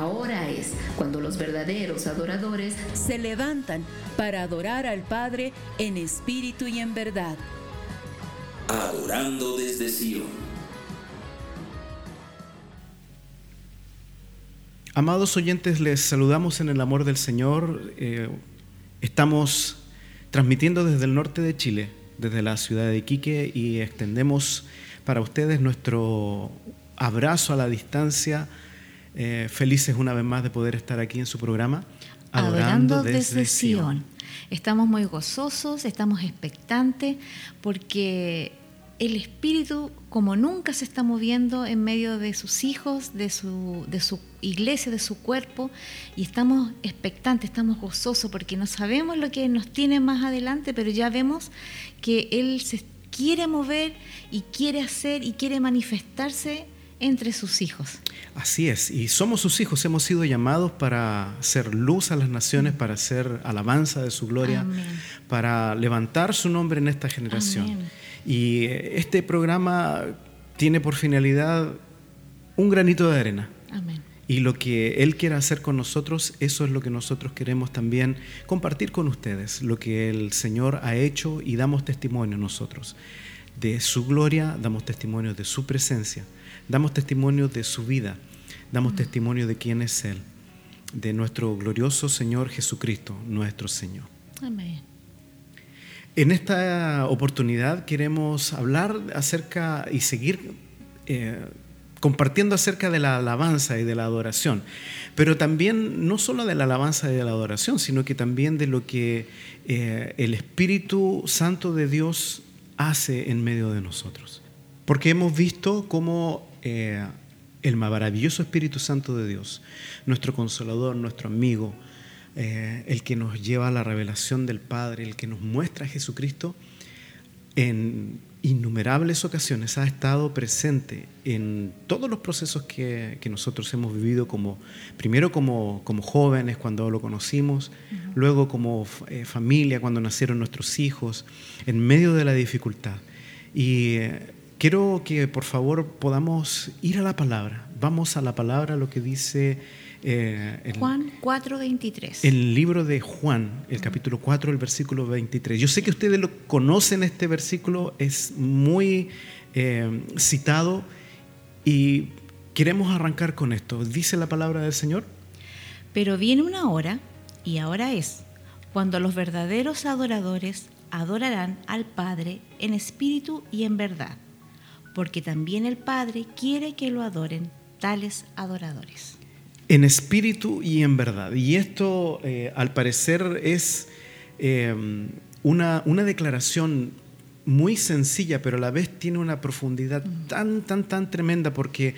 Ahora es cuando los verdaderos adoradores se levantan para adorar al Padre en espíritu y en verdad. Adorando desde Sion. Amados oyentes, les saludamos en el amor del Señor. Eh, estamos transmitiendo desde el norte de Chile, desde la ciudad de Iquique, y extendemos para ustedes nuestro abrazo a la distancia eh, felices una vez más de poder estar aquí en su programa. Adorando, desde, Sion. Estamos muy gozosos, estamos expectantes porque el Espíritu como nunca se está moviendo en medio de sus hijos, de su, de su iglesia, de su cuerpo, y estamos expectantes, estamos gozosos porque no sabemos lo que nos tiene más adelante, pero ya vemos que Él se quiere mover y quiere hacer y quiere manifestarse entre sus hijos. Así es, y somos sus hijos, hemos sido llamados para ser luz a las naciones, para ser alabanza de su gloria, para levantar su nombre en esta generación. Y este programa tiene por finalidad un granito de arena. Y lo que Él quiera hacer con nosotros, eso es lo que nosotros queremos también compartir con ustedes, lo que el Señor ha hecho y damos testimonio nosotros. De su gloria, damos testimonio de su presencia Damos testimonio de su vida, damos testimonio de quién es Él, de nuestro glorioso Señor Jesucristo, nuestro Señor. Amén. En esta oportunidad queremos hablar acerca y seguir eh, compartiendo acerca de la alabanza y de la adoración, pero también no solo de la alabanza y de la adoración, sino que también de lo que eh, el Espíritu Santo de Dios hace en medio de nosotros. Porque hemos visto cómo eh, el maravilloso Espíritu Santo de Dios, nuestro consolador, nuestro amigo, eh, el que nos lleva a la revelación del Padre, el que nos muestra a Jesucristo, en innumerables ocasiones ha estado presente en todos los procesos que, nosotros hemos vivido como, primero como, como jóvenes cuando lo conocimos, luego como eh, familia cuando nacieron nuestros hijos, en medio de la dificultad. Y Quiero que por favor podamos ir a la palabra. Vamos a la palabra, lo que dice eh, Juan 4:23. El libro de Juan, el capítulo 4, el versículo 23. Yo sé que ustedes lo conocen este versículo, es muy eh, citado y queremos arrancar con esto. Dice la palabra del Señor. Pero viene una hora, y ahora es, cuando los verdaderos adoradores adorarán al Padre en espíritu y en verdad porque también el Padre quiere que lo adoren tales adoradores. En espíritu y en verdad. Y esto, eh, al parecer, es eh, una, una, declaración muy sencilla, pero a la vez tiene una profundidad tan, tan, tan tremenda, porque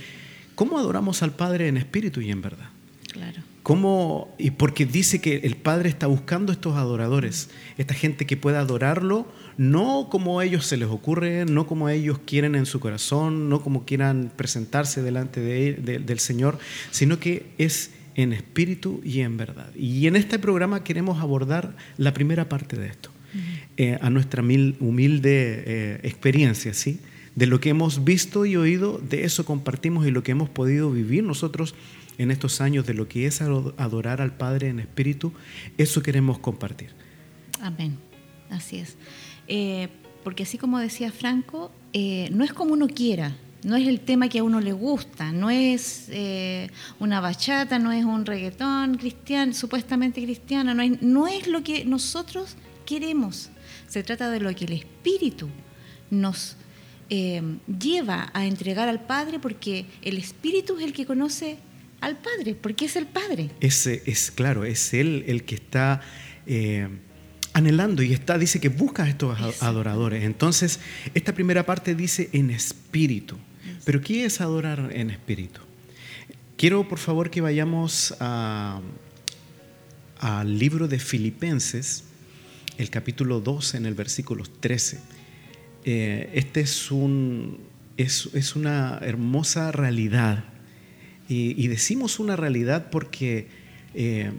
¿cómo adoramos al Padre en espíritu y en verdad? Claro. ¿Cómo? Y porque dice que el Padre está buscando estos adoradores, esta gente que pueda adorarlo no como a ellos se les ocurre, no como ellos quieren en su corazón, no como quieran presentarse delante del Señor, sino que es en espíritu y en verdad. Y en este programa queremos abordar la primera parte de esto, eh, a nuestra humilde eh, experiencia, ¿sí? De lo que hemos visto y oído, de eso compartimos y lo que hemos podido vivir nosotros en estos años de lo que es adorar al Padre en espíritu, eso queremos compartir. Amén. Así es. Eh, porque así como decía Franco, eh, no es como uno quiera, no es el tema que a uno le gusta, no es eh, una bachata, no es un reggaetón cristiano, supuestamente cristiano, no es, no es lo que nosotros queremos. Se trata de lo que el Espíritu nos lleva a entregar al Padre, porque el Espíritu es el que conoce al Padre, porque es el Padre. Ese es claro, es Él el que está anhelando y está, dice que busca a estos adoradores. Entonces, esta primera parte dice en espíritu. Pero ¿qué es adorar en espíritu? Quiero por favor que vayamos al libro de Filipenses, el capítulo 12, en el versículo 13. Eh, este es, un, es, una hermosa realidad. Y, decimos una realidad porque eh,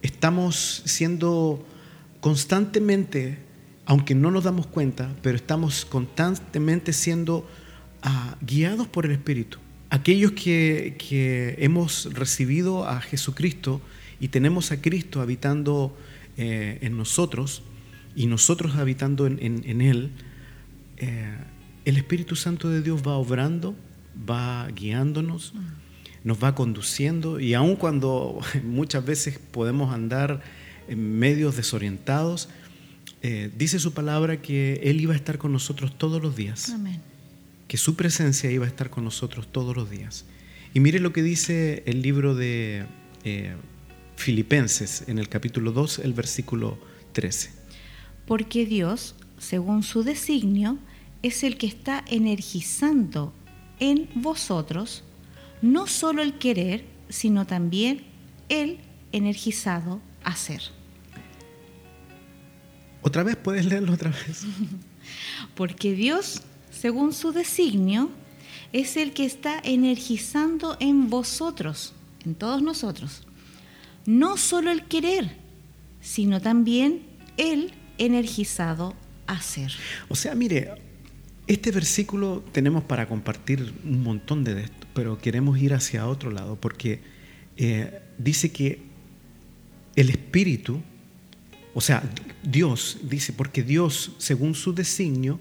estamos siendo constantemente, aunque no nos damos cuenta, pero estamos constantemente siendo ah, guiados por el Espíritu. aquellos que, hemos recibido a Jesucristo y tenemos a Cristo habitando eh, en nosotros y nosotros habitando en, Él, eh, el Espíritu Santo de Dios va obrando, va guiándonos, nos va conduciendo y aun cuando muchas veces podemos andar en medios desorientados, eh, dice su palabra que Él iba a estar con nosotros todos los días. Amén. Que su presencia iba a estar con nosotros todos los días. Y mire lo que dice el libro de eh, Filipenses en el capítulo 2, el versículo 13. Porque Dios, según su designio, es el que está energizando en vosotros no solo el querer, sino también el energizado hacer. ¿Otra vez puedes leerlo otra vez? Porque Dios, según su designio, es el que está energizando en vosotros, en todos nosotros, no solo el querer, sino también el energizado hacer. O sea, mire, este versículo tenemos para compartir un montón de esto, pero queremos ir hacia otro lado porque eh, dice que el Espíritu, o sea, Dios, dice, porque Dios, según su designio,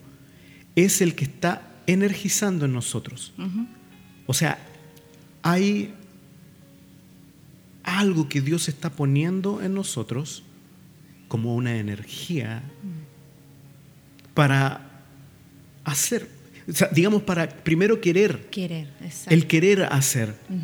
es el que está energizando en nosotros. Uh -huh. O sea, hay algo que Dios está poniendo en nosotros como una energía para hacer, o sea, digamos, para primero querer. Querer, exacto. El querer hacer. Uh -huh.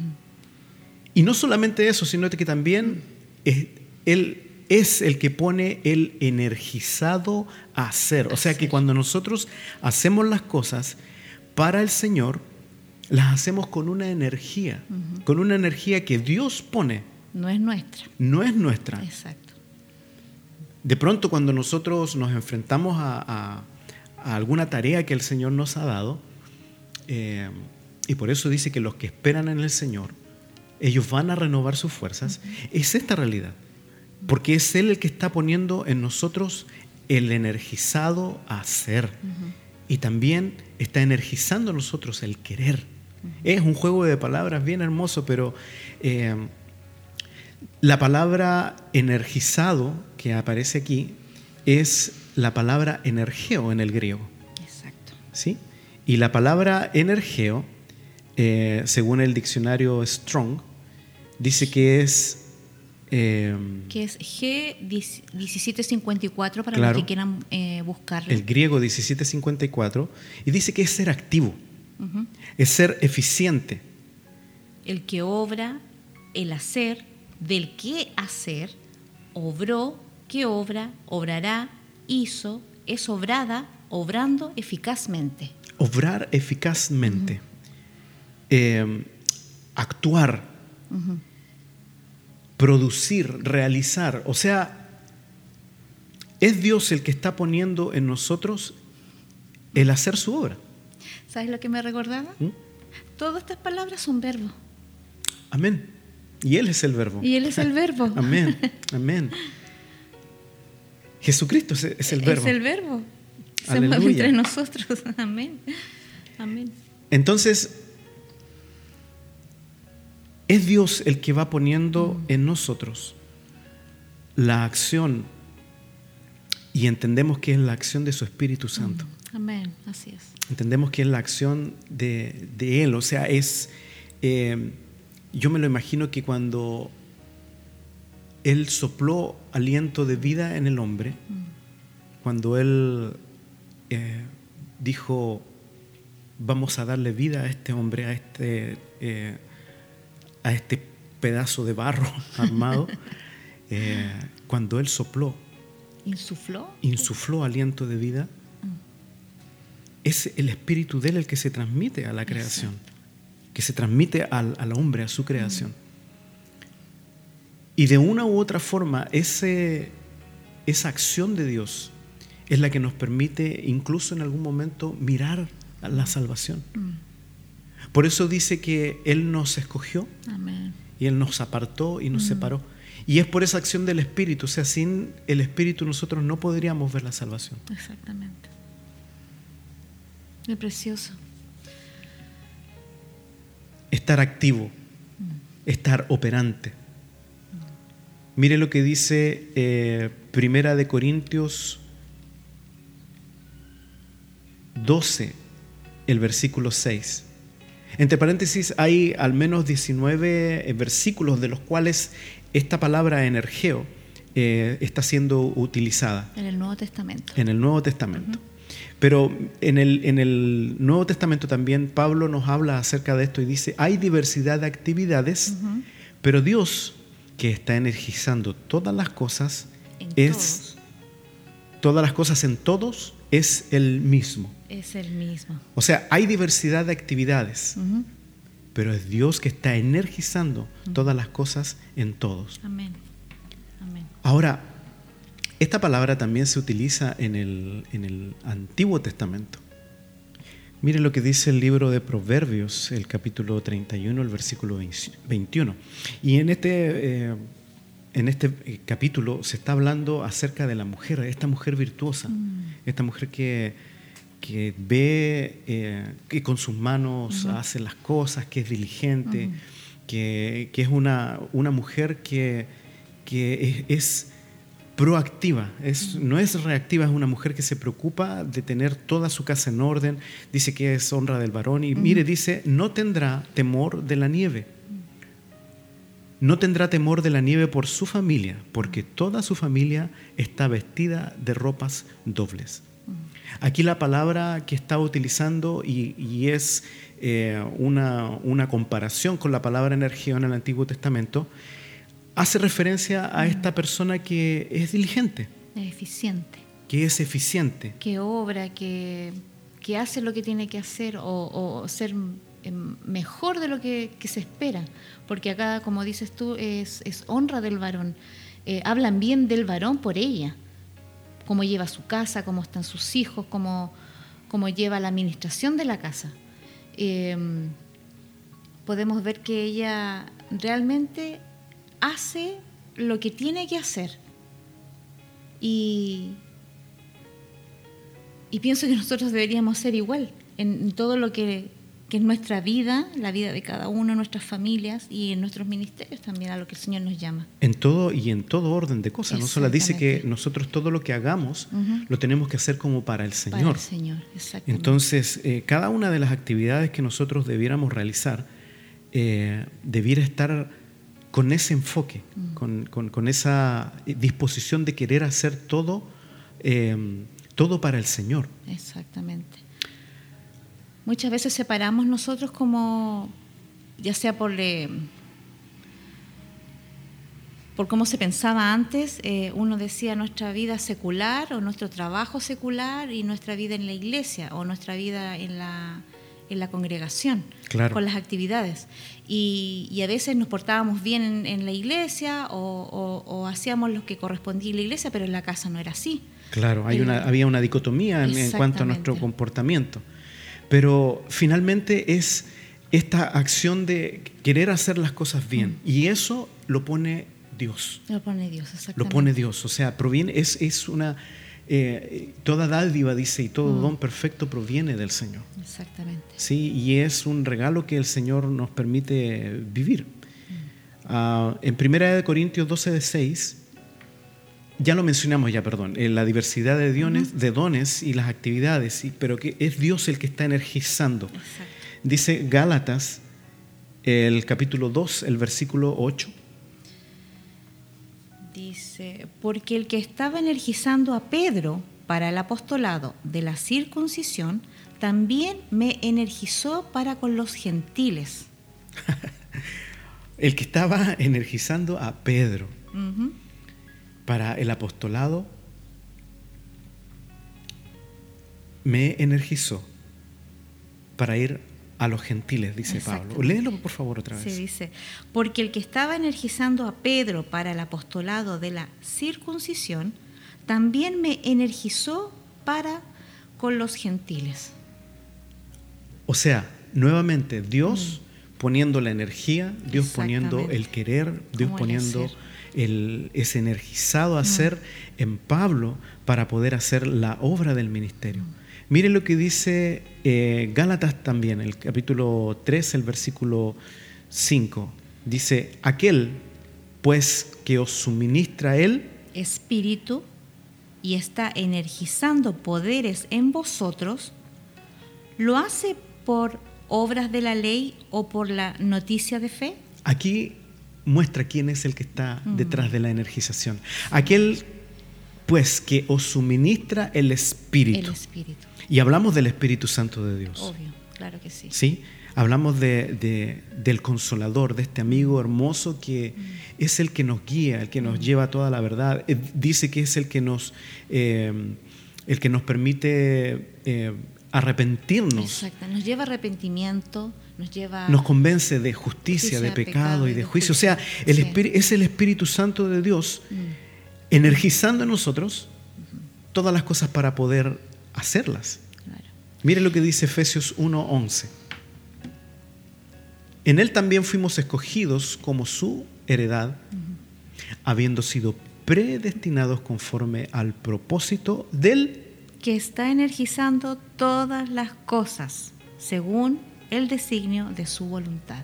Y no solamente eso, sino que también es, Él es el que pone el energizado a hacer. O sea que cuando nosotros hacemos las cosas para el Señor, las hacemos con una energía, uh -huh. con una energía que Dios pone. No es nuestra. No es nuestra. Exacto. De pronto cuando nosotros nos enfrentamos a, a, a alguna tarea que el Señor nos ha dado, eh, y por eso dice que los que esperan en el Señor, ellos van a renovar sus fuerzas, es esta realidad. Porque es Él el que está poniendo en nosotros el energizado a hacer. Uh -huh. Y también está energizando en nosotros el querer. Uh -huh. Es un juego de palabras bien hermoso, pero eh, la palabra energizado que aparece aquí es la palabra energeo en el griego. Exacto. ¿Sí? Y la palabra energeo, eh, según el diccionario Strong, dice que es eh, que es G1754 para claro, los que quieran eh, buscarlo. El griego 1754 y dice que es ser activo, uh -huh. es ser eficiente. El que obra, el hacer, del que hacer, obró, que obra, obrará, hizo, es obrada, obrando eficazmente. Obrar eficazmente. Uh -huh. eh, actuar. Uh -huh producir, realizar. O sea, es Dios el que está poniendo en nosotros el hacer su obra. ¿Sabes lo que me recordaba? ¿Mm? Todas estas palabras son verbos. Amén. Y Él es el verbo. Y Él es el verbo. Amén. Amén. Jesucristo es, es el verbo. Es el verbo. Se mueve entre nosotros. Amén. Amén. Entonces, es Dios el que va poniendo en nosotros la acción y entendemos que es la acción de su Espíritu Santo. Mm. Amén, así es. Entendemos que es la acción de, de Él, o sea, es, eh, yo me lo imagino que cuando Él sopló aliento de vida en el hombre, cuando Él eh, dijo, vamos a darle vida a este hombre, a este... Eh, a este pedazo de barro armado, eh, cuando Él sopló, insufló, insufló aliento de vida, es el espíritu de Él el que se transmite a la creación, que se transmite al, al, hombre, a su creación. Mm. Y de una u otra forma, ese, esa acción de Dios es la que nos permite incluso en algún momento mirar a la salvación. Mm. Por eso dice que Él nos escogió Amén. y Él nos apartó y nos mm. separó. Y es por esa acción del Espíritu. O sea, sin el Espíritu nosotros no podríamos ver la salvación. Exactamente. Es precioso. estar activo, estar operante. Mire lo que dice eh, Primera de Corintios 12, el versículo 6. Entre paréntesis hay al menos 19 eh, versículos de los cuales esta palabra energeo eh, está siendo utilizada. En el Nuevo Testamento. En el Nuevo Testamento. Pero en el, en el, Nuevo Testamento también Pablo nos habla acerca de esto y dice, hay diversidad de actividades, pero Dios, que está energizando todas las cosas, es todas las cosas en todos, es el mismo. Es el mismo. O sea, hay diversidad de actividades, pero es Dios que está energizando todas las cosas en todos. Amén. Amén. Ahora, esta palabra también se utiliza en el, en el Antiguo Testamento. Mire lo que dice el libro de Proverbios, el capítulo 31, el versículo 21. Y en este, eh, en este eh, capítulo se está hablando acerca de la mujer, esta mujer virtuosa, mm. esta mujer que, que ve, eh, que con sus manos hace las cosas, que es diligente, que, que, es una, una mujer que, que es proactiva, es, no es reactiva, es una mujer que se preocupa de tener toda su casa en orden, dice que es honra del varón y mire, dice, no tendrá temor de la nieve, no tendrá temor de la nieve por su familia, porque toda su familia está vestida de ropas dobles. Aquí la palabra que está utilizando y, es eh, una, una comparación con la palabra energía en el Antiguo Testamento, hace referencia a esta persona que es diligente. Es eficiente. Que es eficiente. Que obra, que, que hace lo que tiene que hacer o, ser em, mejor de lo que, se espera. Porque acá, como dices tú, es, honra del varón. Eh, hablan bien del varón por ella. Cómo lleva su casa, cómo están sus hijos, cómo, cómo lleva la administración de la casa. Em, podemos ver que ella realmente hace lo que tiene que hacer. Y, y pienso que nosotros deberíamos ser igual en todo lo que, que, es nuestra vida, la vida de cada uno, nuestras familias y en nuestros ministerios también, a lo que el Señor nos llama. En todo y en todo orden de cosas. No solo dice que nosotros todo lo que hagamos lo tenemos que hacer como para el Señor. Para el Señor, exactamente. Entonces, eh, cada una de las actividades que nosotros debiéramos realizar eh, debiera estar con ese enfoque, mm. con, esa disposición de querer hacer todo, eh, todo para el Señor. Exactamente. Muchas veces separamos nosotros como, ya sea por, eh, por cómo se pensaba antes, eh, uno decía nuestra vida secular o nuestro trabajo secular y nuestra vida en la iglesia o nuestra vida en la, en la congregación, con las actividades. Y, a veces nos portábamos bien en, la iglesia o, hacíamos lo que correspondía a la iglesia, pero en la casa no era así. Claro, hay una, había una dicotomía en, cuanto a nuestro comportamiento. Pero finalmente es esta acción de querer hacer las cosas bien. Mm. Y eso lo pone Dios. Lo pone Dios, exactamente. Lo pone Dios. O sea, proviene, es, es una eh, toda dádiva, dice, y todo mm. don perfecto proviene del Señor. Exactamente. Sí, y es un regalo que el Señor nos permite vivir. Mm. Ah, en 1 Corintios 12, de 6, ya lo mencionamos ya, perdón, en la diversidad de dones, de dones y las actividades, pero que es Dios el que está energizando. Dice Gálatas, el capítulo 2, el versículo 8 Dice, porque el que estaba energizando a Pedro para el apostolado de la circuncisión, también me energizó para con los gentiles. el que estaba energizando a Pedro para el apostolado, me energizó para ir a los gentiles, dice Pablo. Léelo por favor otra vez. Se dice, porque el que estaba energizando a Pedro para el apostolado de la circuncisión, también me energizó para con los gentiles. O sea, nuevamente Dios mm. poniendo la energía, Dios poniendo el querer, Dios poniendo el, ese energizado a mm. hacer en Pablo para poder hacer la obra del ministerio. Mm. Mire lo que dice eh, Gálatas también, el capítulo 3, el versículo 5. Dice, aquel pues que os suministra el espíritu y está energizando poderes en vosotros, ¿lo hace por obras de la ley o por la noticia de fe? Aquí muestra quién es el que está detrás de la energización. Aquel pues que os suministra el espíritu. El espíritu. Y hablamos del Espíritu Santo de Dios. Obvio, claro que sí. ¿Sí? Hablamos de, del consolador, de este amigo hermoso que es el que nos guía, el que nos lleva toda la verdad. Eh, dice que es el que nos, eh, el que nos permite eh, arrepentirnos. Exacto, nos lleva arrepentimiento, nos lleva... Nos convence de justicia, de pecado, y de, juicio. O sea, el es el Espíritu Santo de Dios mm. energizando en nosotros todas las cosas para poder hacerlas. Mire lo que dice Efesios 1.11. En Él también fuimos escogidos como su heredad, habiendo sido predestinados conforme al propósito del que está energizando todas las cosas según el designio de su voluntad.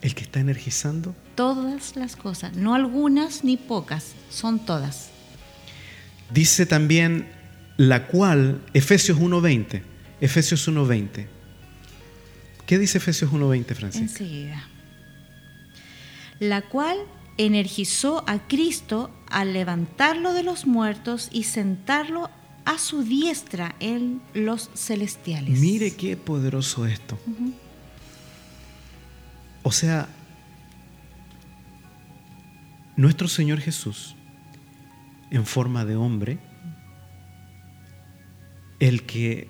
¿El que está energizando? Todas las cosas, no algunas ni pocas, son todas. Dice también la cual, Efesios 1.20, Efesios 1.20, ¿Qué dice Efesios 1.20, Francisco? Enseguida. La cual energizó a Cristo al levantarlo de los muertos y sentarlo a su diestra en los celestiales. Mire qué poderoso esto. O sea, nuestro Señor Jesús, en forma de hombre, el que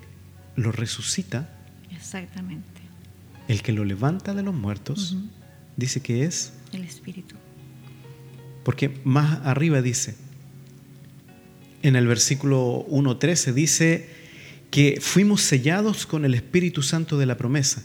lo resucita. Exactamente el que lo levanta de los muertos, dice que es el Espíritu. Porque más arriba dice, en el versículo 1.13 dice que fuimos sellados con el Espíritu Santo de la promesa.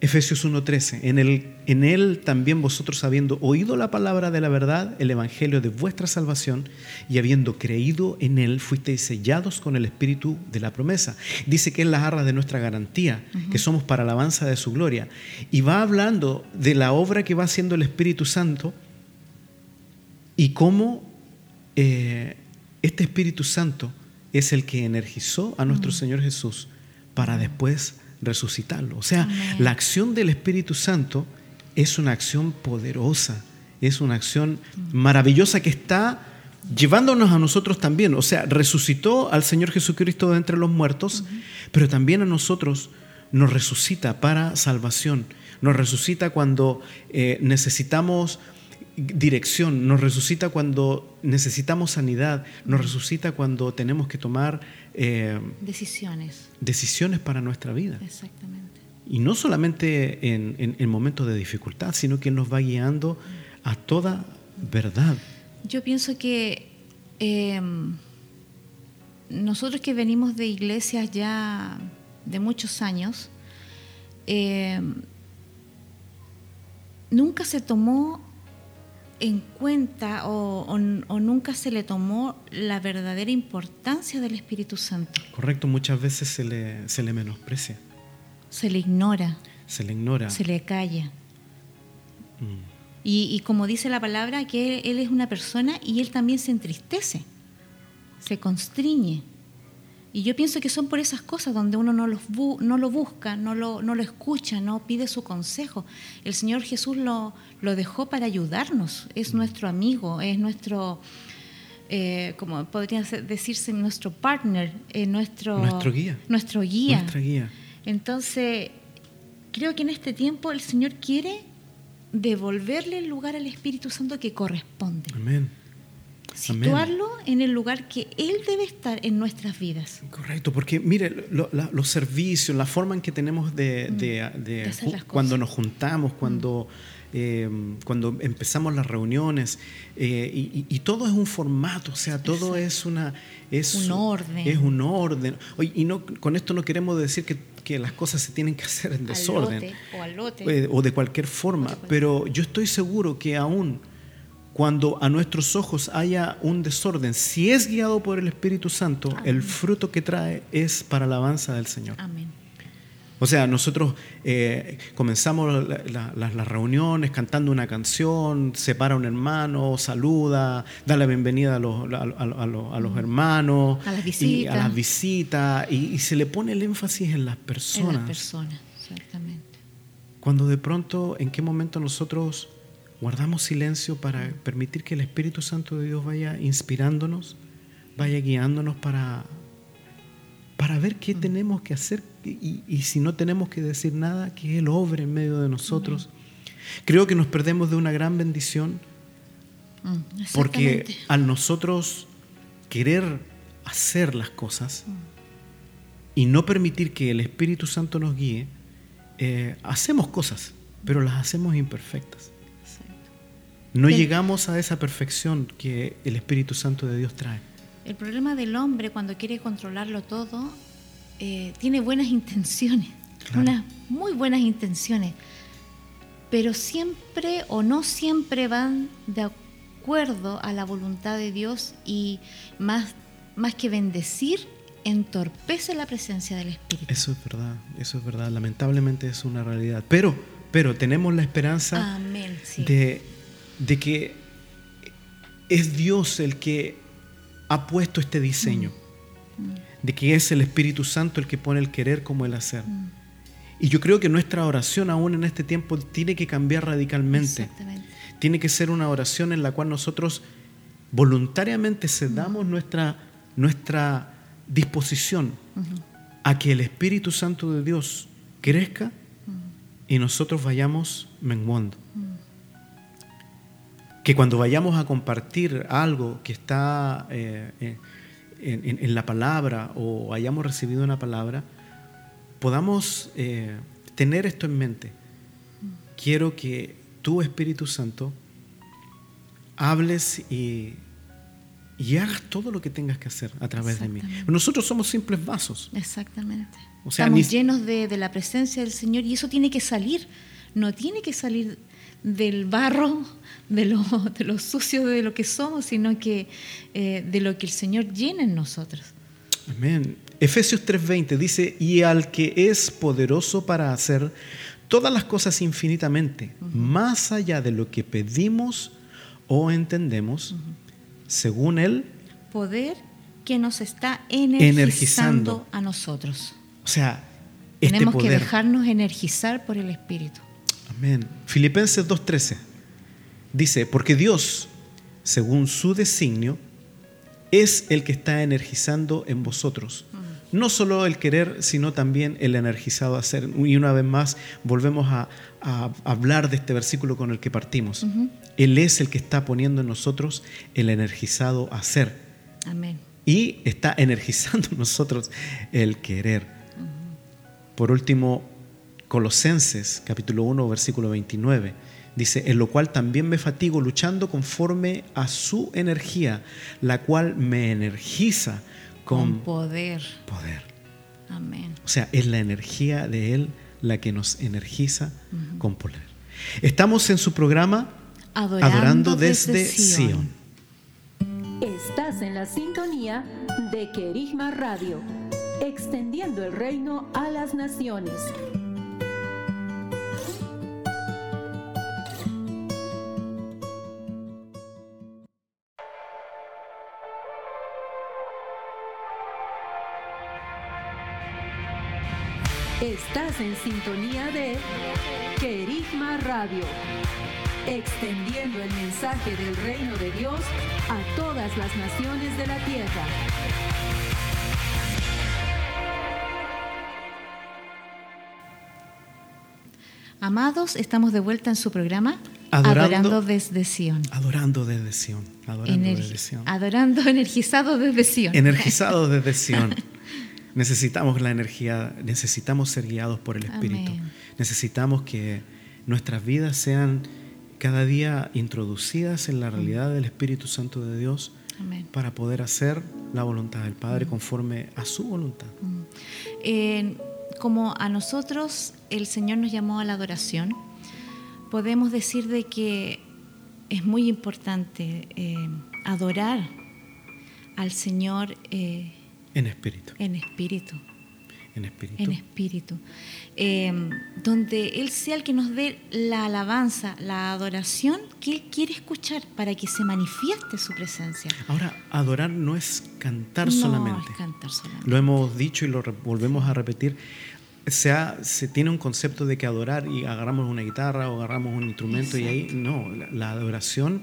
Efesios 1:13, en, en él también vosotros habiendo oído la palabra de la verdad, el evangelio de vuestra salvación, y habiendo creído en él, fuisteis sellados con el espíritu de la promesa. Dice que es la arra de nuestra garantía, que somos para alabanza de su gloria. Y va hablando de la obra que va haciendo el Espíritu Santo y cómo eh, este Espíritu Santo es el que energizó a nuestro Señor Jesús para después resucitarlo. O sea, la acción del Espíritu Santo es una acción poderosa, es una acción maravillosa que está llevándonos a nosotros también. O sea, resucitó al Señor Jesucristo de entre los muertos, pero también a nosotros nos resucita para salvación. Nos resucita cuando eh, necesitamos dirección, nos resucita cuando necesitamos sanidad, nos resucita cuando tenemos que tomar eh, decisiones. Decisiones para nuestra vida. Exactamente. Y no solamente en, momentos de dificultad, sino que nos va guiando a toda verdad. Yo pienso que em, nosotros que venimos de iglesias ya de muchos años, em, nunca se tomó en cuenta o, nunca se le tomó la verdadera importancia del Espíritu Santo. Correcto, muchas veces se le, se le menosprecia. Se le ignora. Se le ignora. Se le calla. Mm. Y, como dice la palabra, que él es una persona y él también se entristece, se constriñe. Y yo pienso que son por esas cosas donde uno no, los no lo busca, no lo, no lo escucha, no pide su consejo. El Señor Jesús lo, lo dejó para ayudarnos, es mm. nuestro amigo, es nuestro, eh, como podría decirse, nuestro partner, eh, nuestro, nuestro guía. Nuestro guía. Nuestra guía. Entonces, creo que en este tiempo el Señor quiere devolverle el lugar al Espíritu Santo que corresponde. Amén situarlo en el lugar que Él debe estar en nuestras vidas. Correcto, porque mire, los servicios, la forma en que tenemos de, mm. cuando nos juntamos, cuando, mm. eh, cuando empezamos las reuniones, eh, y, todo es un formato, o sea, todo es una... Es un orden. Es un orden. Y no, con esto no queremos decir que, que las cosas se tienen que hacer en desorden. o al lote. Eh, o de cualquier forma, pero yo estoy seguro que aún cuando a nuestros ojos haya un desorden, si es guiado por el Espíritu Santo, el fruto que trae es para la alabanza del Señor. Amén. O sea, nosotros eh, comenzamos las reuniones cantando una canción, se para un hermano, saluda, da la bienvenida a los, hermanos, a las visitas, y, a las visitas y, se le pone el énfasis en las personas. En las personas, exactamente. Cuando de pronto, ¿en qué momento nosotros guardamos silencio para permitir que el Espíritu Santo de Dios vaya inspirándonos, vaya guiándonos para, para ver qué mm. tenemos que hacer y, si no tenemos que decir nada, que Él obre en medio de nosotros. Creo que nos perdemos de una gran bendición mm, porque al nosotros querer hacer las cosas mm. y no permitir que el Espíritu Santo nos guíe, eh, hacemos cosas, pero las hacemos imperfectas. No llegamos a esa perfección que el Espíritu Santo de Dios trae. El problema del hombre cuando quiere controlarlo todo eh, tiene buenas intenciones, unas muy buenas intenciones, pero siempre o no siempre van de acuerdo a la voluntad de Dios y más, más que bendecir, entorpece la presencia del Espíritu. Eso es verdad, eso es verdad, lamentablemente es una realidad, pero, pero tenemos la esperanza de de que es Dios el que ha puesto este diseño, de que es el Espíritu Santo el que pone el querer como el hacer. Y yo creo que nuestra oración aún en este tiempo tiene que cambiar radicalmente. Tiene que ser una oración en la cual nosotros voluntariamente cedamos nuestra, nuestra disposición a que el Espíritu Santo de Dios crezca y nosotros vayamos menguando que cuando vayamos a compartir algo que está eh, eh, en, la palabra o hayamos recibido una palabra, podamos eh, tener esto en mente. Quiero que tu Espíritu Santo hables y, hagas todo lo que tengas que hacer a través de mí. Nosotros somos simples vasos. Exactamente. Estamos llenos de, de la presencia del Señor y eso tiene que salir. No tiene que salir del barro, de lo, de lo sucio de lo que somos, sino que eh, de lo que el Señor llena en nosotros. Amén. Efesios 3:20 dice, y al que es poderoso para hacer todas las cosas infinitamente, más allá de lo que pedimos o entendemos, según Él. Poder que nos está energizando, a nosotros. O sea, este tenemos que dejarnos energizar por el Espíritu. Amén. Filipenses 2.13 dice, porque Dios, según su designio, es el que está energizando en vosotros. No solo el querer, sino también el energizado hacer. Y una vez más volvemos a, hablar de este versículo con el que partimos. Él es el que está poniendo en nosotros el energizado hacer. Amén. Y está energizando en nosotros el querer. Por último, Colosenses capítulo 1 versículo 29 dice, en lo cual también me fatigo luchando conforme a su energía, la cual me energiza con, poder. Poder. Amén. O sea, es la energía de Él la que nos energiza con poder. Estamos en su programa Adorando, desde, Sion. Estás en la sintonía de Querigma Radio, extendiendo el reino a las naciones. Estás en sintonía de Querigma Radio, extendiendo el mensaje del reino de Dios a todas las naciones de la tierra. Amados, estamos de vuelta en su programa Adorando, desde Sion. Adorando desde Sion. Adorando desde Sion. Adorando energizado desde Sion. Energizado desde Sion. Necesitamos la energía, necesitamos ser guiados por el Espíritu. Necesitamos que nuestras vidas sean cada día introducidas en la realidad del Espíritu Santo de Dios para poder hacer la voluntad del Padre conforme a su voluntad. como a nosotros el Señor nos llamó a la adoración, podemos decir de que es muy importante eh, adorar al Señor eh, en espíritu. En espíritu. En espíritu. En espíritu. Em, donde Él sea el que nos dé la alabanza, la adoración que Él quiere escuchar para que se manifieste su presencia. Ahora, adorar no es cantar no solamente. Es cantar solamente. Lo hemos dicho y lo volvemos a repetir. Se, se, tiene un concepto de que adorar y agarramos una guitarra o agarramos un instrumento y ahí no, la, adoración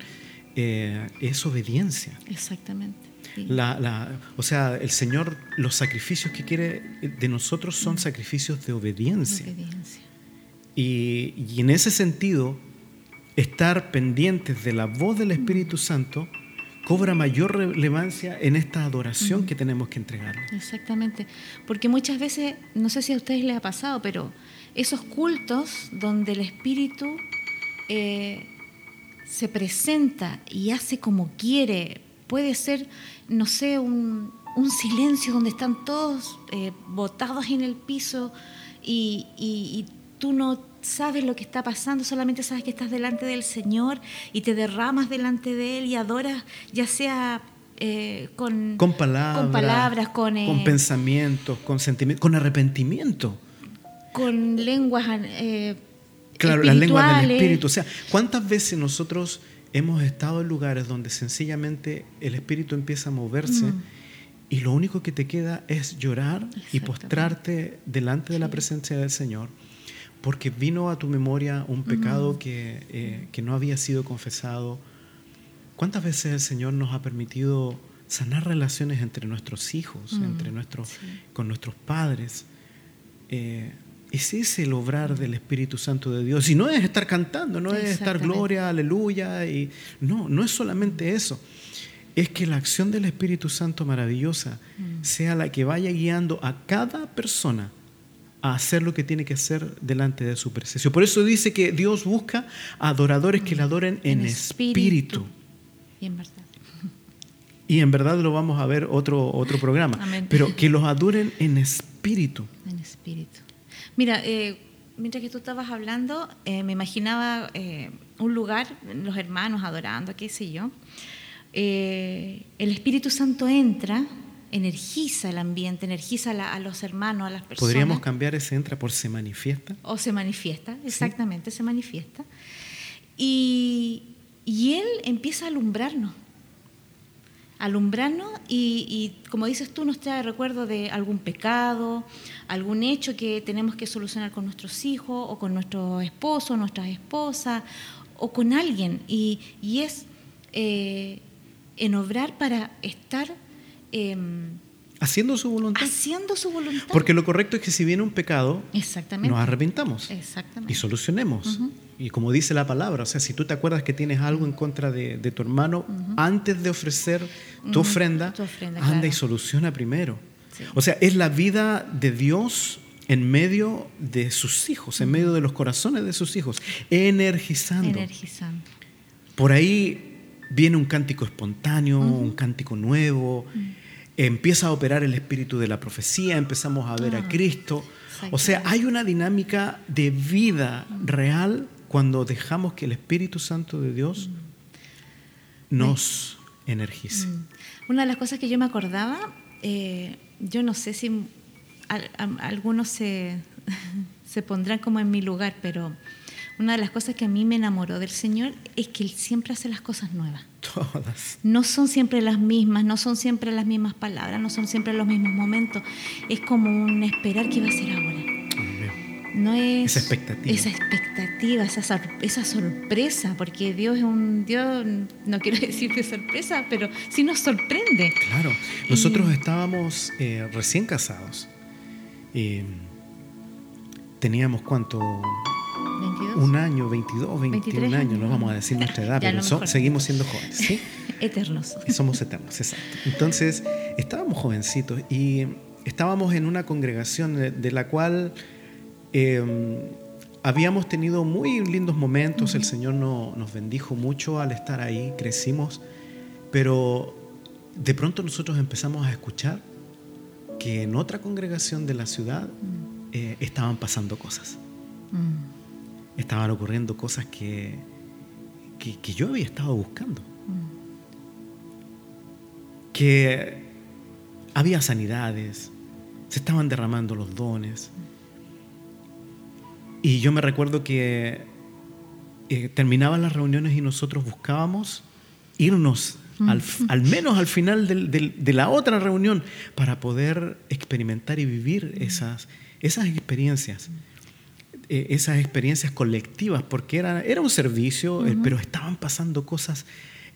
eh, es obediencia. Exactamente. La, o sea, el Señor, los sacrificios que quiere de nosotros son sacrificios de obediencia. Y, y, en ese sentido, estar pendientes de la voz del Espíritu Santo cobra mayor relevancia en esta adoración que tenemos que entregarle. Exactamente, porque muchas veces, no sé si a ustedes les ha pasado, pero esos cultos donde el Espíritu eh, se presenta y hace como quiere, puede ser, no sé, un, silencio donde están todos eh, botados en el piso y, y, tú no sabes lo que está pasando, solamente sabes que estás delante del Señor y te derramas delante de Él y adoras, ya sea eh, con, con, palabras, con, palabras, con, con pensamientos, con sentimientos, con arrepentimiento. Con lenguas. Eh, claro, las lenguas del Espíritu. O sea, ¿cuántas veces nosotros hemos estado en lugares donde sencillamente el espíritu empieza a moverse mm. y lo único que te queda es llorar y postrarte delante de la presencia del Señor porque vino a tu memoria un pecado que, eh, que, no había sido confesado. ¿Cuántas veces el Señor nos ha permitido sanar relaciones entre nuestros hijos, mm, entre nuestros, con nuestros padres? Eh, es ese el obrar del Espíritu Santo de Dios. Y no es estar cantando, no es estar gloria, aleluya. Y, no, no es solamente eso. Es que la acción del Espíritu Santo maravillosa mm. sea la que vaya guiando a cada persona a hacer lo que tiene que hacer delante de su presencia. Por eso dice que Dios busca adoradores que le adoren en, espíritu. Y en verdad. Y en verdad lo vamos a ver otro, otro programa. Pero que los adoren en espíritu. En espíritu. Mira, eh, mientras que tú estabas hablando, eh, me imaginaba eh, un lugar, los hermanos adorando, qué sé yo. el Espíritu Santo entra, energiza el ambiente, energiza a los hermanos, a las personas. ¿Podríamos cambiar ese entra por se manifiesta? O se manifiesta, exactamente, se manifiesta. Y, y Él empieza a alumbrarnos alumbrarnos y, y, como dices tú, nos trae recuerdo de algún pecado, algún hecho que tenemos que solucionar con nuestros hijos o con nuestro esposo, nuestras esposas o con alguien. Y, y es eh, en obrar para estar... Em, Haciendo su voluntad. Haciendo su voluntad. Porque lo correcto es que si viene un pecado, Exactamente. nos arrepentamos Exactamente. y solucionemos. Y como dice la palabra, o sea, si tú te acuerdas que tienes algo en contra de, tu hermano, antes de ofrecer tu ofrenda, anda y soluciona primero. O sea, es la vida de Dios en medio de sus hijos, en medio de los corazones de sus hijos, energizando. Energizando. Por ahí viene un cántico espontáneo, un cántico nuevo empieza a operar el espíritu de la profecía, empezamos a ver a ah, Cristo. O sea, hay una dinámica de vida real cuando dejamos que el Espíritu Santo de Dios mm. nos energice. Mm. Una de las cosas que yo me acordaba, eh, yo no sé si algunos se, se pondrán como en mi lugar, pero una de las cosas que a mí me enamoró del Señor es que Él siempre hace las cosas nuevas. Todas. No son siempre las mismas, no son siempre las mismas palabras, no son siempre los mismos momentos. Es como un esperar que va a ser ahora. No es esa expectativa. Esa expectativa, esa, esa sorpresa, porque Dios es un Dios, no quiero decir de sorpresa, pero sí nos sorprende. Claro, nosotros estábamos eh, recién casados. Eh, teníamos cuánto, un año, 22, 21 años, no vamos a decir nuestra edad, pero seguimos siendo jóvenes. ¿sí? eternos. somos eternos, exacto. Entonces, estábamos jovencitos y estábamos en una congregación de, la cual em, habíamos tenido muy lindos momentos, el Señor nos bendijo mucho al estar ahí, crecimos, pero de pronto nosotros empezamos a escuchar que en otra congregación de la ciudad eh, estaban pasando cosas. Mm estaban ocurriendo cosas que, que, yo había estado buscando. Que había sanidades, se estaban derramando los dones. Y yo me recuerdo que eh, terminaban las reuniones y nosotros buscábamos irnos mm. al, menos al final de la otra reunión para poder experimentar y vivir esas, esas experiencias. Eh, esas experiencias colectivas, porque era, era un servicio, eh, pero estaban pasando cosas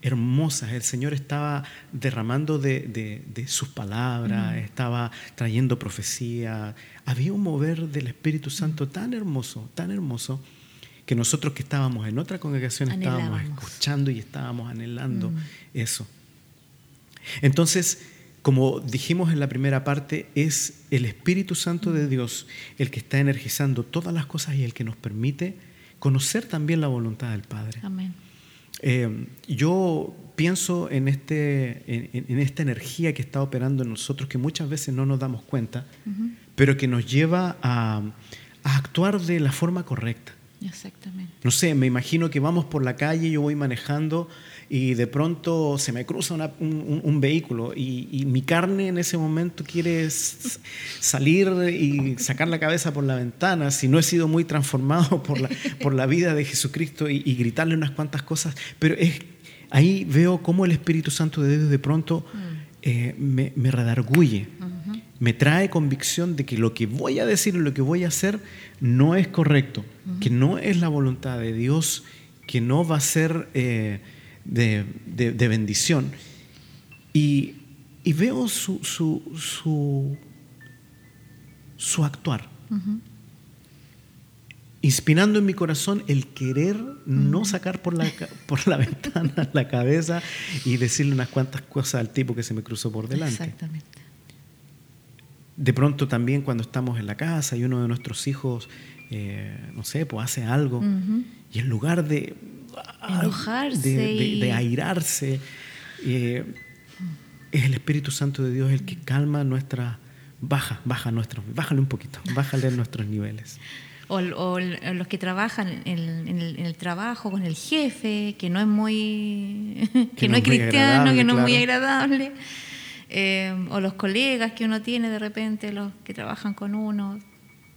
hermosas. El Señor estaba derramando de, sus palabras, estaba trayendo profecía. Había un mover del Espíritu Santo tan hermoso, tan hermoso, que nosotros que estábamos en otra congregación estábamos escuchando y estábamos anhelando eso. Entonces, como dijimos en la primera parte, es el Espíritu Santo de Dios el que está energizando todas las cosas y el que nos permite conocer también la voluntad del Padre. Amén. Eh, yo pienso en, este, en, esta energía que está operando en nosotros, que muchas veces no nos damos cuenta, pero que nos lleva a, a actuar de la forma correcta. Exactamente. No sé, me imagino que vamos por la calle, yo voy manejando y de pronto se me cruza un, vehículo y, mi carne en ese momento quiere salir y sacar la cabeza por la ventana, si no he sido muy transformado por la, por la vida de Jesucristo y, gritarle unas cuantas cosas, pero es, ahí veo cómo el Espíritu Santo de Dios de pronto mm. eh, me, me, redarguye. Me trae convicción de que lo que voy a decir y lo que voy a hacer no es correcto, que no es la voluntad de Dios, que no va a ser eh, de, bendición. Y, veo su, su, su, actuar. Inspirando en mi corazón el querer no sacar por la, por la ventana la cabeza y decirle unas cuantas cosas al tipo que se me cruzó por delante. Exactamente. De pronto también cuando estamos en la casa y uno de nuestros hijos, eh, no sé, pues hace algo, y en lugar de enojarse. De, airarse. Eh, es el Espíritu Santo de Dios el que calma nuestra. Baja, baja nuestros. Bájale un poquito, bájale nuestros niveles. O, los que trabajan en el, trabajo con el jefe, que no es muy. que, no, es cristiano, que no es muy agradable. Eh, o los colegas que uno tiene de repente, los que trabajan con uno,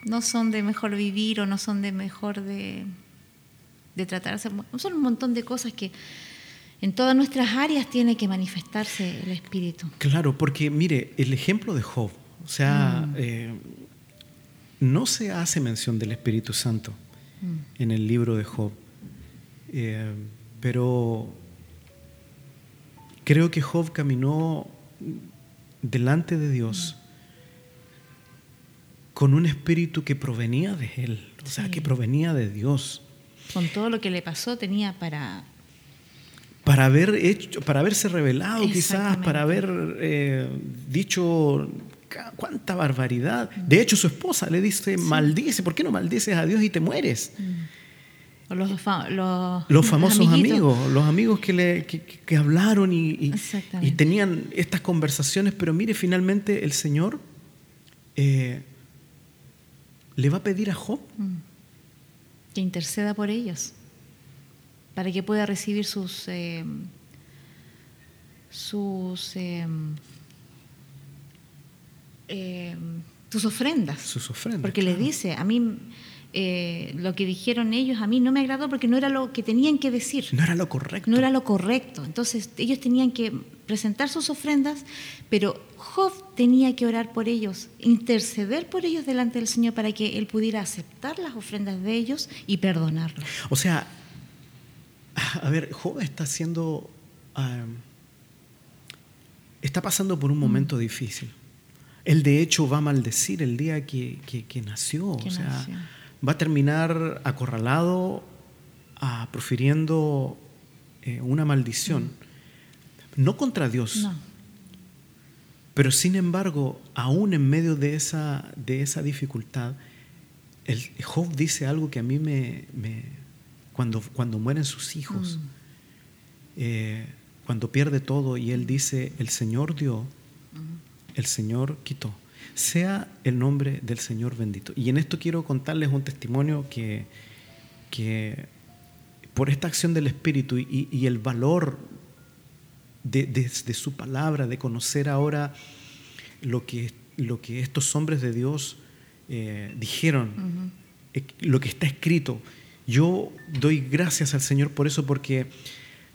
no son de mejor vivir o no son de mejor de, de tratarse. Son un montón de cosas que en todas nuestras áreas tiene que manifestarse el Espíritu. Claro, porque mire, el ejemplo de Job, o sea, mm. eh, no se hace mención del Espíritu Santo mm. en el libro de Job, eh, pero creo que Job caminó delante de Dios con un espíritu que provenía de él, o sea, que provenía de Dios con todo lo que le pasó, tenía para... Para haber hecho, para haberse revelado quizás, para haber eh, dicho cuánta barbaridad. De hecho, su esposa le dice, maldice, ¿por qué no maldices a Dios y te mueres? Mm. Los, los, famosos amigos, los amigos que, le, que, hablaron y, y, tenían estas conversaciones, pero mire, finalmente el Señor eh, le va a pedir a Job mm que interceda por ellos, para que pueda recibir sus, eh, sus, eh, eh, sus ofrendas. Sus ofrendas. Porque le dice, a mí lo que dijeron ellos a mí no me agradó porque no era lo que tenían que decir. No era lo correcto. No era lo correcto. Entonces ellos tenían que presentar sus ofrendas, pero Job tenía que orar por ellos, interceder por ellos delante del Señor para que él pudiera aceptar las ofrendas de ellos y perdonarlos. O sea, a ver, Job está haciendo, está pasando por un momento mm. difícil. Él de hecho va a maldecir el día que, nació, o sea, va a terminar acorralado, a, profiriendo eh, una maldición. Mm no contra Dios. Pero sin embargo, aún en medio de esa, de esa dificultad, el Job dice algo que a mí me... cuando, cuando mueren sus hijos, mm. eh, cuando pierde todo y él dice, el Señor dio, el Señor quitó. Sea el nombre del Señor bendito. Y en esto quiero contarles un testimonio que, que por esta acción del Espíritu y, el valor de, su palabra, de conocer ahora lo que, lo que estos hombres de Dios eh, dijeron, eh, lo que está escrito. Yo doy gracias al Señor por eso, porque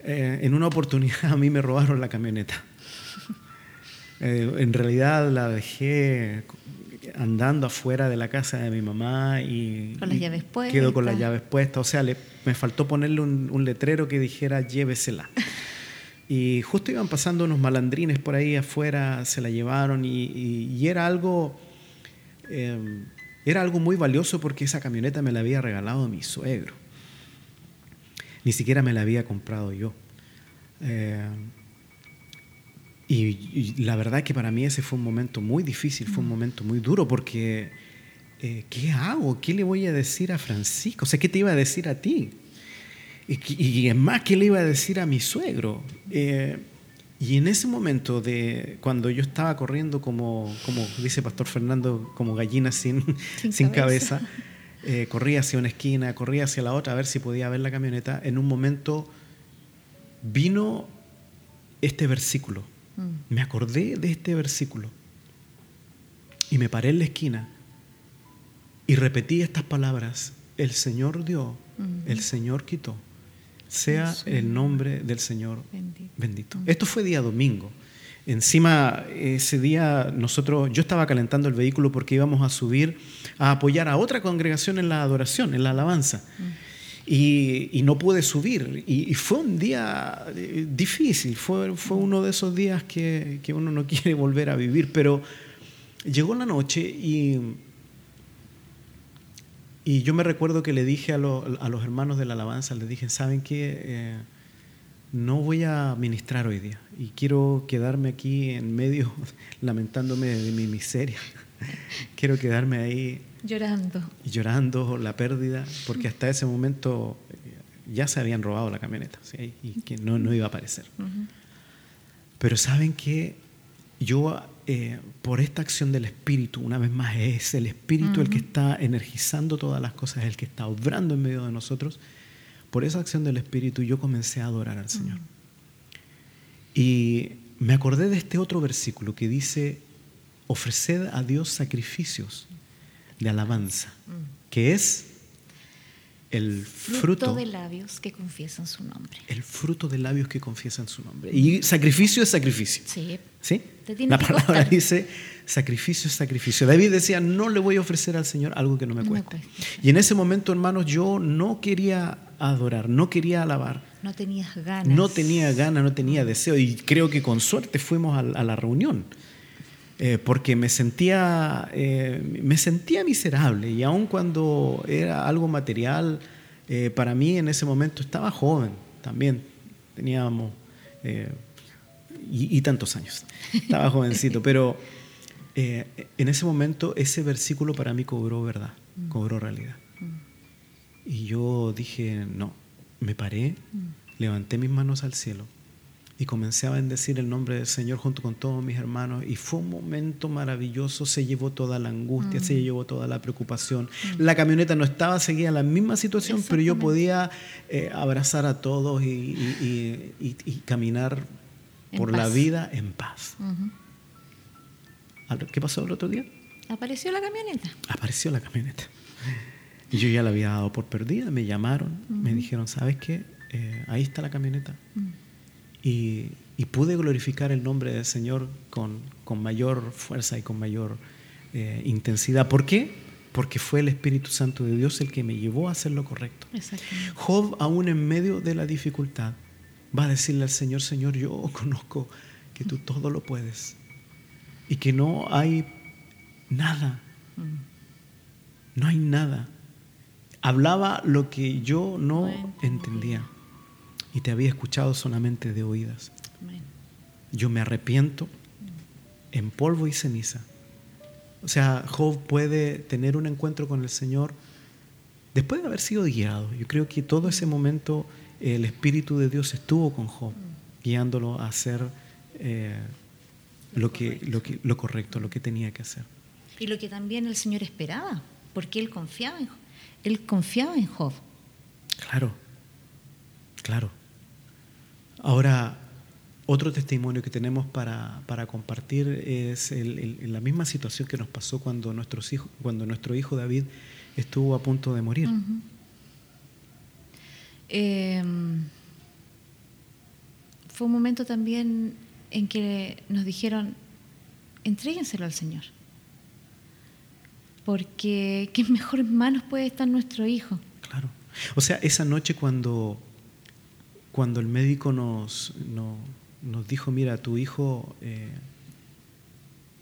eh, en una oportunidad a mí me robaron la camioneta. en realidad la dejé andando afuera de la casa de mi mamá y, con las llaves puestas. quedó con las llaves puestas. O sea, me faltó ponerle un, letrero que dijera llévesela. Y justo iban pasando unos malandrines por ahí afuera, se la llevaron y, era algo em, era algo muy valioso porque esa camioneta me la había regalado mi suegro. Ni siquiera me la había comprado yo. Eh, y, la verdad que para mí ese fue un momento muy difícil, fue un momento muy duro porque eh, ¿qué hago? ¿Qué le voy a decir a Francisco? O sea, ¿qué te iba a decir a ti? Y, es más, ¿qué le iba a decir a mi suegro? Eh, y en ese momento de cuando yo estaba corriendo como, como dice Pastor Fernando, como gallina sin, sin, cabeza, eh, corría hacia una esquina, corría hacia la otra a ver si podía ver la camioneta, en un momento vino este versículo me acordé de este versículo y me paré en la esquina y repetí estas palabras. El Señor dio, el Señor quitó. Sea el nombre del Señor bendito. Esto fue día domingo. Encima, ese día nosotros, yo estaba calentando el vehículo porque íbamos a subir a apoyar a otra congregación en la adoración, en la alabanza y, no pude subir. Y, fue un día eh, difícil, fue, fue uno de esos días que, que, uno no quiere volver a vivir, pero llegó la noche y, y yo me recuerdo que le dije a, a los hermanos de la alabanza, les dije, ¿saben qué? Eh, no voy a ministrar hoy día y quiero quedarme aquí en medio lamentándome de mi miseria. quiero quedarme ahí Llorando. Y llorando la pérdida, porque hasta ese momento eh, ya se habían robado la camioneta y que no, no, iba a aparecer. Pero saben que yo, eh, por esta acción del Espíritu, una vez más, es el Espíritu el que está energizando todas las cosas, el que está obrando en medio de nosotros. Por esa acción del Espíritu yo comencé a adorar al Señor. Y me acordé de este otro versículo que dice, ofreced a Dios sacrificios de alabanza, que es el fruto, de labios que confiesan su nombre. El fruto de labios que confiesan su nombre. Y sacrificio es sacrificio. Sí. ¿Sí? La palabra dice sacrificio es sacrificio. David decía, no le voy a ofrecer al Señor algo que no me cueste. y en ese momento, hermanos, yo no quería adorar, no quería alabar. No tenías ganas. No tenía ganas, no tenía deseo. Y creo que con suerte fuimos a la reunión. Eh, porque me sentía, eh, me sentía miserable y aun cuando era algo material, eh, para mí en ese momento estaba joven también, teníamos y, tantos años, estaba jovencito, pero en ese momento ese versículo para mí cobró verdad, mm. cobró realidad. Mm. Y yo dije, no, me paré, mm. levanté mis manos al cielo y comencé a bendecir el nombre del Señor junto con todos mis hermanos y fue un momento maravilloso, se llevó toda la angustia, se mm. llevó toda la preocupación. Mm. La camioneta no estaba seguida en la misma situación, pero yo podía eh, abrazar a todos y, caminar por la vida en paz. ¿Qué pasó el otro día? Apareció la camioneta. Apareció la camioneta. Y yo ya la había dado por perdida, me llamaron, me dijeron, ¿sabes qué? Eh, ahí está la camioneta. Mm y, pude glorificar el nombre del Señor con, con mayor fuerza y con mayor eh, intensidad. ¿Por qué? Porque fue el Espíritu Santo de Dios el que me llevó a hacer lo correcto. Job, aún en medio de la dificultad, va a decirle al Señor, Señor, yo conozco que tú todo lo puedes y que no hay nada, mm. no hay nada. Hablaba lo que yo no entendía y te había escuchado solamente de oídas. Yo me arrepiento en polvo y ceniza. O sea, Job puede tener un encuentro con el Señor después de haber sido guiado. Yo creo que todo ese momento el Espíritu de Dios estuvo con Job, guiándolo a hacer eh, lo, que, lo, que, lo correcto, lo que tenía que hacer. Y lo que también el Señor esperaba, porque él confiaba en, él confiaba en Job. Claro. Claro. Ahora, otro testimonio que tenemos para, compartir es la misma situación que nos pasó cuando, nuestros hijos, cuando nuestro hijo David estuvo a punto de morir. Em, fue un momento también en que nos dijeron, entréguenselo al Señor, porque qué mejores manos puede estar nuestro hijo. Claro. O sea, esa noche cuando, cuando el médico nos, nos dijo, mira, tu hijo eh,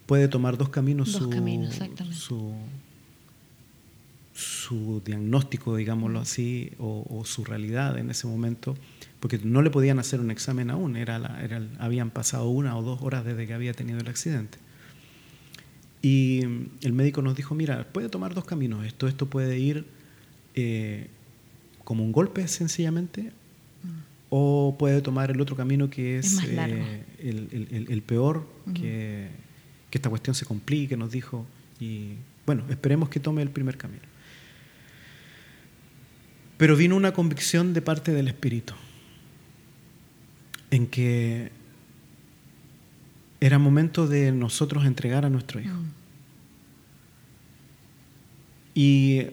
puede tomar dos caminos, dos su, caminos su, su, diagnóstico, digámoslo así, o, su realidad en ese momento, porque no le podían hacer un examen aún, era, era habían pasado una o dos horas desde que había tenido el accidente. Y el médico nos dijo, mira, puede tomar dos caminos, esto, esto puede ir eh, como un golpe sencillamente, o puede tomar el otro camino que es, eh, el, peor, que, que, esta cuestión se complique, nos dijo. Y bueno, esperemos que tome el primer camino. Pero vino una convicción de parte del Espíritu, en que era momento de nosotros entregar a nuestro hijo. Y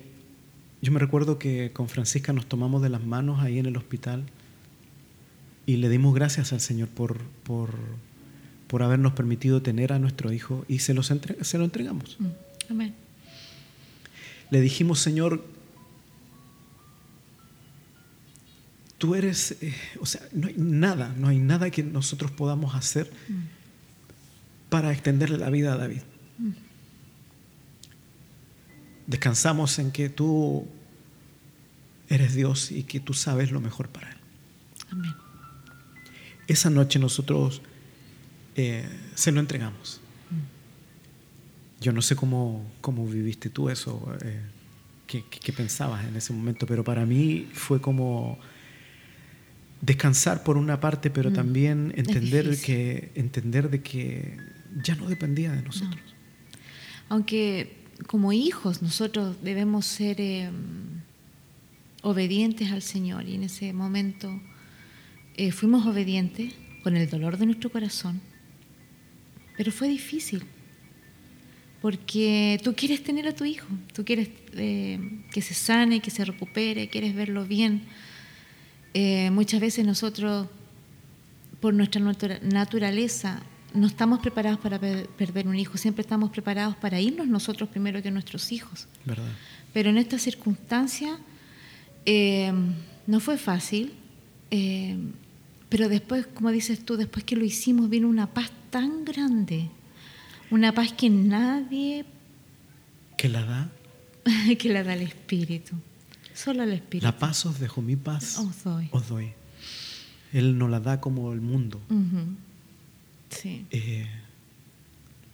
yo me recuerdo que con Francisca nos tomamos de las manos ahí en el hospital y le dimos gracias al Señor por, por, habernos permitido tener a nuestro hijo y se, los se lo entregamos. Mm, amén. Le dijimos, Señor, tú eres, eh, o sea, no hay nada, no hay nada que nosotros podamos hacer mm. para extenderle la vida a David. Mm. Descansamos en que tú eres Dios y que tú sabes lo mejor para él. Amén esa noche nosotros eh, se lo entregamos. Yo no sé cómo, cómo viviste tú eso, eh, qué, pensabas en ese momento, pero para mí fue como descansar por una parte, pero mm. también entender, que, entender de que ya no dependía de nosotros. Aunque como hijos nosotros debemos ser em, obedientes al Señor y en ese momento eh, fuimos obedientes con el dolor de nuestro corazón, pero fue difícil, porque tú quieres tener a tu hijo, tú quieres eh, que se sane, que se recupere, quieres verlo bien. Eh, muchas veces nosotros, por nuestra naturaleza, no estamos preparados para perder un hijo, siempre estamos preparados para irnos nosotros primero que nuestros hijos. Pero en esta circunstancia no fue fácil. Pero después, como dices tú, después que lo hicimos, vino una paz tan grande, una paz que nadie... ¿Que la da? que la da el Espíritu, solo el Espíritu. La paz os dejo, mi paz os doy. Él nos la da como el mundo. Sí. Eh,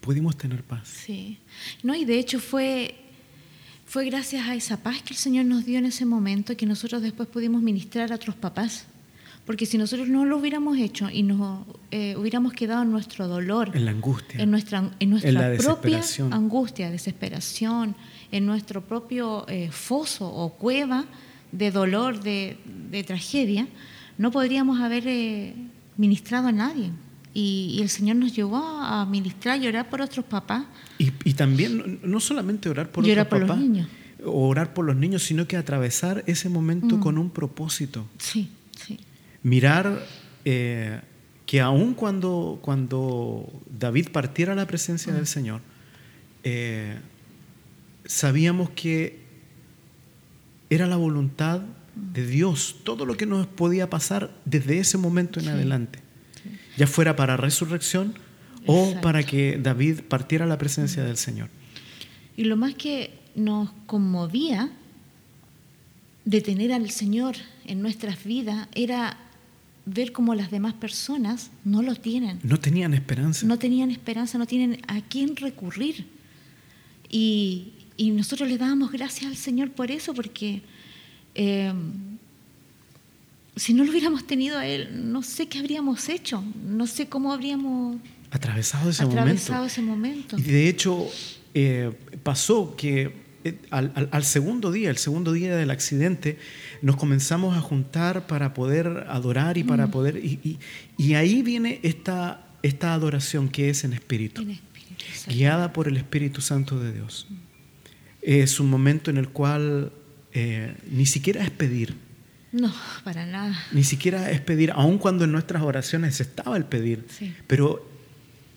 pudimos tener paz. Sí. No, y de hecho fue, fue gracias a esa paz que el Señor nos dio en ese momento que nosotros después pudimos ministrar a otros papás. Porque si nosotros no lo hubiéramos hecho y nos eh, hubiéramos quedado en nuestro dolor, en la angustia, en nuestra, en nuestra propia angustia, desesperación, en nuestro propio eh, foso o cueva de dolor, de, tragedia, no podríamos haber eh, ministrado a nadie. Y, el Señor nos llevó a ministrar y orar por otros papás. Y, también, no solamente orar por otros por los niños. orar por los niños, sino que atravesar ese momento mm. con un propósito. Sí, sí mirar eh, que aun cuando, cuando David partiera a la presencia del Señor, eh, sabíamos que era la voluntad de Dios. Todo lo que nos podía pasar desde ese momento en adelante, ya fuera para resurrección o para que David partiera a la presencia del Señor. Y lo más que nos conmovía de tener al Señor en nuestras vidas era ver cómo las demás personas no lo tienen. No tenían esperanza. No tenían esperanza, no tienen a quién recurrir. Y, nosotros le dábamos gracias al Señor por eso, porque em, si no lo hubiéramos tenido a Él, no sé qué habríamos hecho, no sé cómo habríamos atravesado ese atravesado Ese momento. Y de hecho, eh, pasó que eh, al, segundo día, el segundo día del accidente, nos comenzamos a juntar para poder adorar y para mm. poder... Y, y, ahí viene esta, esta adoración que es en espíritu, guiada por el Espíritu Santo de Dios. Mm. Es un momento en el cual eh, ni siquiera es pedir. No, para nada. Ni siquiera es pedir, aun cuando en nuestras oraciones estaba el pedir. Pero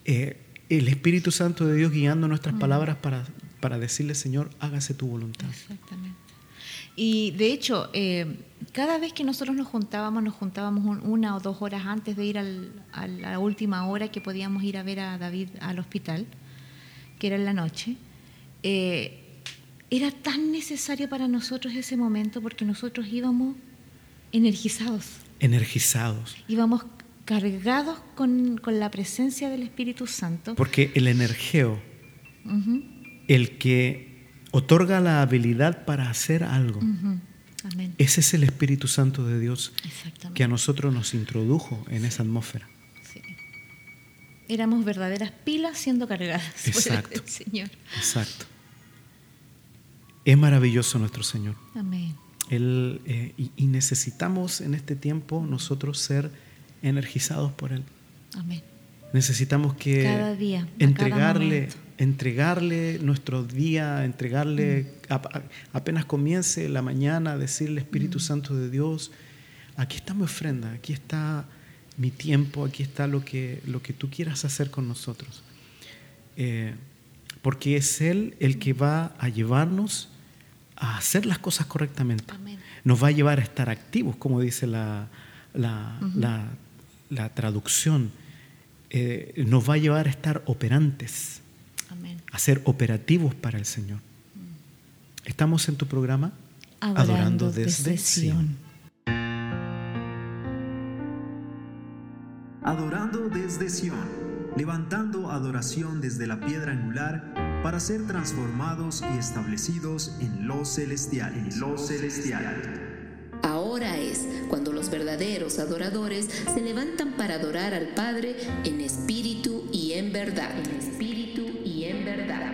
eh, el Espíritu Santo de Dios guiando nuestras mm. palabras para para decirle, Señor, hágase tu voluntad. Exactamente. Y de hecho, eh, cada vez que nosotros nos juntábamos, nos juntábamos una o dos horas antes de ir a la última hora que podíamos ir a ver a David al hospital, que era en la noche. Eh, era tan necesario para nosotros ese momento porque nosotros íbamos energizados. Energizados. Íbamos cargados con, la presencia del Espíritu Santo. Porque el energeo el que otorga la habilidad para hacer algo. Ese es el Espíritu Santo de Dios que a nosotros nos introdujo en esa atmósfera. Éramos verdaderas pilas siendo cargadas Exacto. por el Señor. Exacto. Es maravilloso nuestro Señor. Amén. Él, eh, y, necesitamos en este tiempo nosotros ser energizados por Él. Amén. Necesitamos que cada día, entregarle, entregarle nuestro día, entregarle, apenas comience la mañana, decirle Espíritu mm. Santo de Dios, aquí está mi ofrenda, aquí está mi tiempo, aquí está lo que, lo que tú quieras hacer con nosotros. Eh, porque es Él el que va a llevarnos a hacer las cosas correctamente. Nos va a llevar a estar activos, como dice la, la, la, traducción. Eh, nos va a llevar a estar operantes a ser operativos para el Señor. Estamos en tu programa Adorando, desde, Sion. Adorando desde Sion, levantando adoración desde la piedra angular para ser transformados y establecidos en lo celestial. En lo celestial. Ahora es cuando los verdaderos adoradores se levantan para adorar al Padre en espíritu y en verdad. verdad.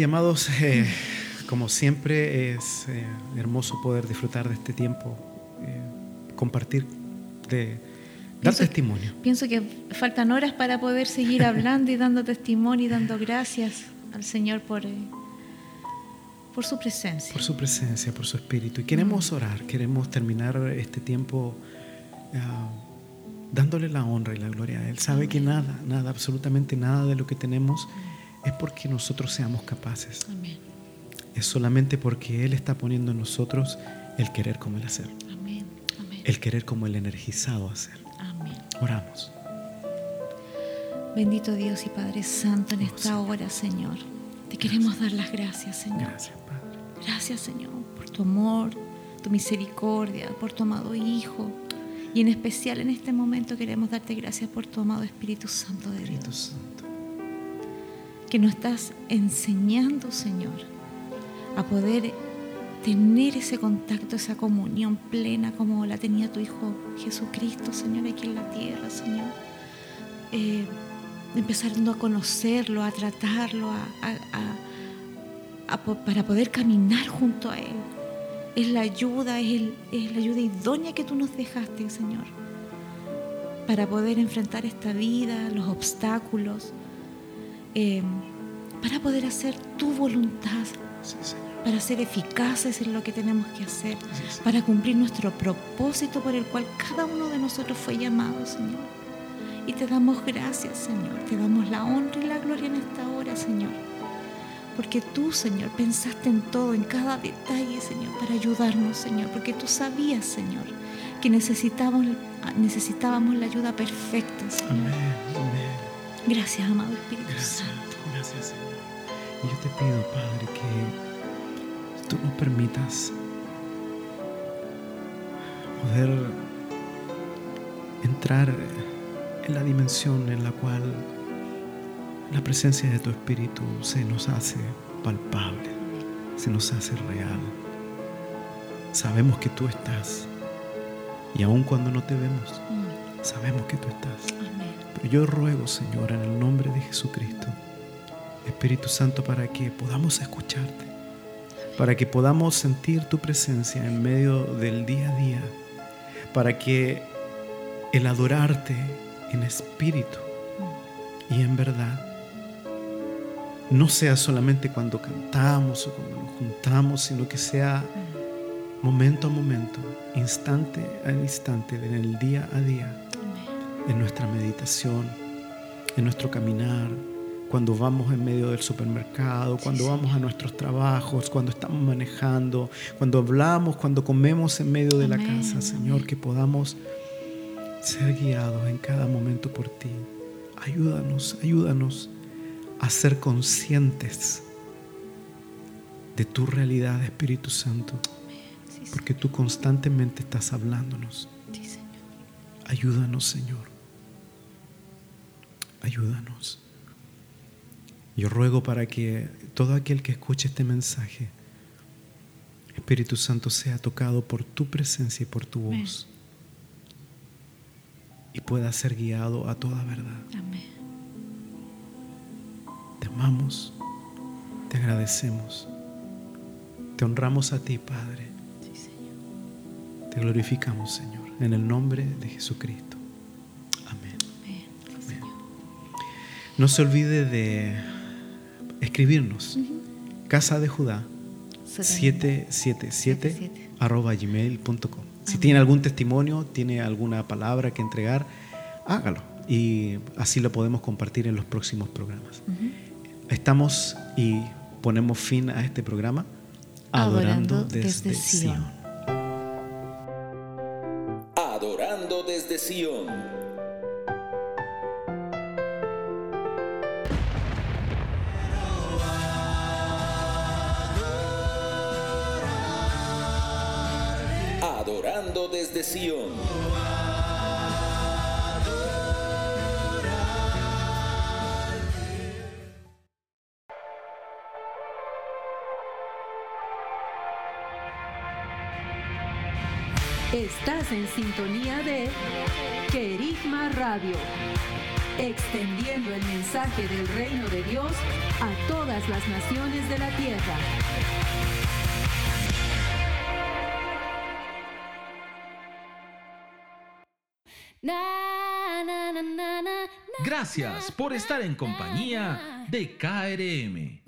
Ay, amados, eh, como siempre es eh, hermoso poder disfrutar de este tiempo, eh, compartir, de dar testimonio. Pienso que faltan horas para poder seguir hablando y dando testimonio y dando gracias al Señor por, por su presencia. Por su presencia, por su espíritu. Y queremos mm. orar, queremos terminar este tiempo ah, dándole la honra y la gloria a Él. Sabe que nada, nada, absolutamente nada de lo que tenemos es porque nosotros seamos capaces. Es solamente porque Él está poniendo en nosotros el querer como el hacer. El querer como el energizado hacer. Oramos. Bendito Dios y Padre Santo en esta hora, Señor. Te queremos dar las gracias, Señor. Gracias, Padre. Gracias, Señor, por tu amor, tu misericordia, por tu amado Hijo. Y en especial en este momento queremos darte gracias por tu amado Espíritu Santo de Dios que nos estás enseñando, Señor, a poder tener ese contacto, esa comunión plena como la tenía tu Hijo Jesucristo, Señor, aquí en la tierra, Señor. Eh, empezando a conocerlo, a tratarlo, para poder caminar junto a Él. Es la ayuda, es, es la ayuda idónea que tú nos dejaste, Señor, para poder enfrentar esta vida, los obstáculos, Em, para poder hacer tu voluntad, para ser eficaces en lo que tenemos que hacer, para cumplir nuestro propósito por el cual cada uno de nosotros fue llamado, Señor. Y te damos gracias, Señor, te damos la honra y la gloria en esta hora, Señor. Porque tú, Señor, pensaste en todo, en cada detalle, Señor, para ayudarnos, Señor. Porque tú sabías, Señor, que necesitábamos, necesitábamos la ayuda perfecta, Señor. Amén. Gracias, amado Espíritu Santo. Gracias, Señor. Y yo te pido, Padre, que tú nos permitas poder entrar en la dimensión en la cual la presencia de tu Espíritu se nos hace palpable, se nos hace real. Sabemos que tú estás y aun cuando no te vemos, mm. sabemos que tú estás. Yo ruego, Señor, en el nombre de Jesucristo, Espíritu Santo, para que podamos escucharte, para que podamos sentir tu presencia en medio del día a día, para que el adorarte en espíritu y en verdad no sea solamente cuando cantamos o cuando nos juntamos, sino que sea momento a momento, instante a instante, en el día a día en nuestra meditación, en nuestro caminar, cuando vamos en medio del supermercado, cuando vamos a nuestros trabajos, cuando estamos manejando, cuando hablamos, cuando comemos en medio de la casa, Señor, que podamos ser guiados en cada momento por ti. Ayúdanos, ayúdanos a ser conscientes de tu realidad, Espíritu Santo, porque tú constantemente estás hablándonos. Ayúdanos, Señor ayúdanos. Yo ruego para que todo aquel que escuche este mensaje, Espíritu Santo, sea tocado por tu presencia y por tu voz. Y pueda ser guiado a toda verdad. Amén. Te amamos, te agradecemos, te honramos a ti, Padre. Te glorificamos, Señor, en el nombre de Jesucristo. No se olvide de escribirnos. Casa de Judá 777 arroba gmail.com. Si tiene algún testimonio, tiene alguna palabra que entregar, hágalo y así lo podemos compartir en los próximos programas. Estamos y ponemos fin a este programa adorando, desde, Sion. Adorando desde Sion. desde Sion. Sintonía de Querigma Radio, extendiendo el mensaje del reino de Dios a todas las naciones de la tierra. Gracias por estar en compañía de KRM.